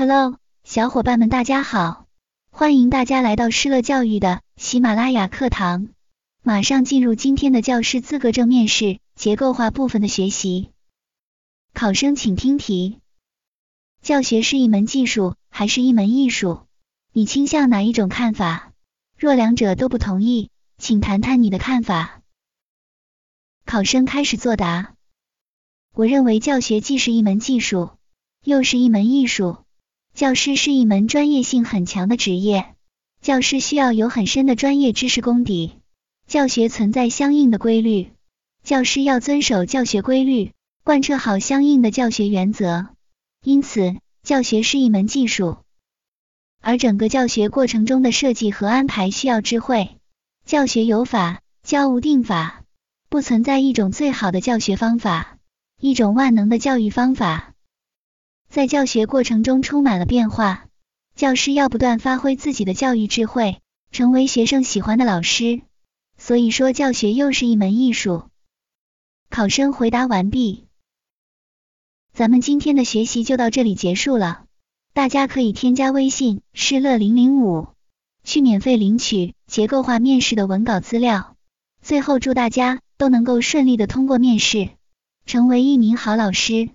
Hello，小伙伴们，大家好！欢迎大家来到施乐教育的喜马拉雅课堂。马上进入今天的教师资格证面试结构化部分的学习。考生请听题：教学是一门技术还是一门艺术？你倾向哪一种看法？若两者都不同意，请谈谈你的看法。考生开始作答。我认为教学既是一门技术，又是一门艺术。教师是一门专业性很强的职业，教师需要有很深的专业知识功底，教学存在相应的规律，教师要遵守教学规律，贯彻好相应的教学原则。因此，教学是一门技术，而整个教学过程中的设计和安排需要智慧。教学有法，教无定法，不存在一种最好的教学方法，一种万能的教育方法。在教学过程中充满了变化，教师要不断发挥自己的教育智慧，成为学生喜欢的老师。所以说，教学又是一门艺术。考生回答完毕，咱们今天的学习就到这里结束了。大家可以添加微信施乐零零五，去免费领取结构化面试的文稿资料。最后，祝大家都能够顺利的通过面试，成为一名好老师。